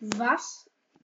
Was